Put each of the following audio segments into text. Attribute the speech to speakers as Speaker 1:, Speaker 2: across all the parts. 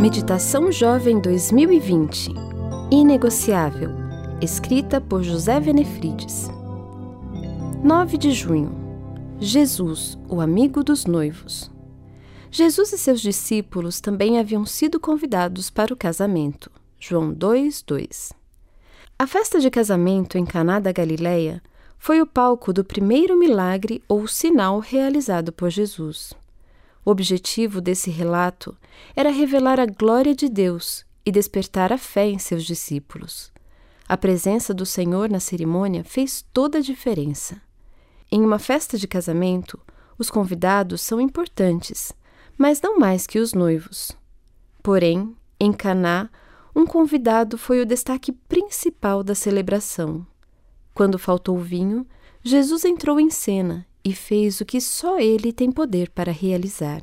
Speaker 1: Meditação Jovem 2020 Inegociável, escrita por José Venefrides. 9 de junho Jesus, o amigo dos noivos. Jesus e seus discípulos também haviam sido convidados para o casamento. João 2:2. A festa de casamento em Caná da Galileia foi o palco do primeiro milagre ou sinal realizado por Jesus. O objetivo desse relato era revelar a glória de Deus e despertar a fé em seus discípulos. A presença do Senhor na cerimônia fez toda a diferença. Em uma festa de casamento, os convidados são importantes, mas não mais que os noivos. Porém, em Caná, um convidado foi o destaque principal da celebração. Quando faltou vinho, Jesus entrou em cena e fez o que só ele tem poder para realizar.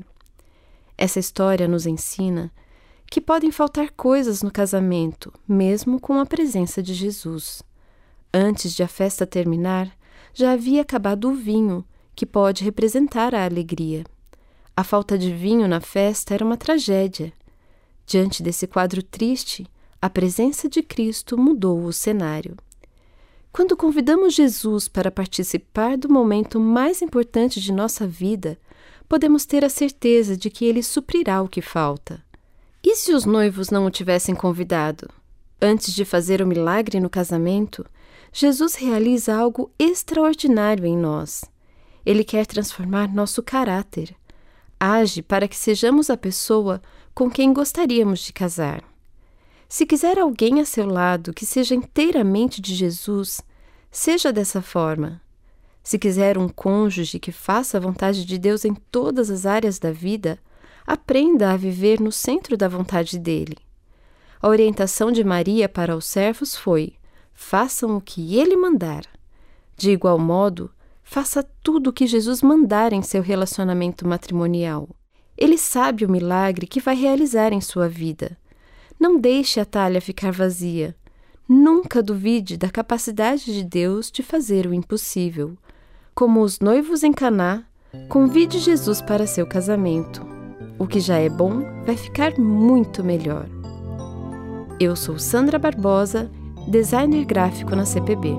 Speaker 1: Essa história nos ensina que podem faltar coisas no casamento, mesmo com a presença de Jesus. Antes de a festa terminar, já havia acabado o vinho, que pode representar a alegria. A falta de vinho na festa era uma tragédia. Diante desse quadro triste, a presença de Cristo mudou o cenário. Quando convidamos Jesus para participar do momento mais importante de nossa vida, podemos ter a certeza de que ele suprirá o que falta. E se os noivos não o tivessem convidado? Antes de fazer o milagre no casamento, Jesus realiza algo extraordinário em nós. Ele quer transformar nosso caráter. Age para que sejamos a pessoa com quem gostaríamos de casar. Se quiser alguém a seu lado que seja inteiramente de Jesus, seja dessa forma. Se quiser um cônjuge que faça a vontade de Deus em todas as áreas da vida, aprenda a viver no centro da vontade dele. A orientação de Maria para os servos foi: façam o que ele mandar. De igual modo, faça tudo o que Jesus mandar em seu relacionamento matrimonial. Ele sabe o milagre que vai realizar em sua vida. Não deixe a talha ficar vazia. Nunca duvide da capacidade de Deus de fazer o impossível. Como os noivos em Caná, convide Jesus para seu casamento. O que já é bom vai ficar muito melhor. Eu sou Sandra Barbosa, designer gráfico na CPB.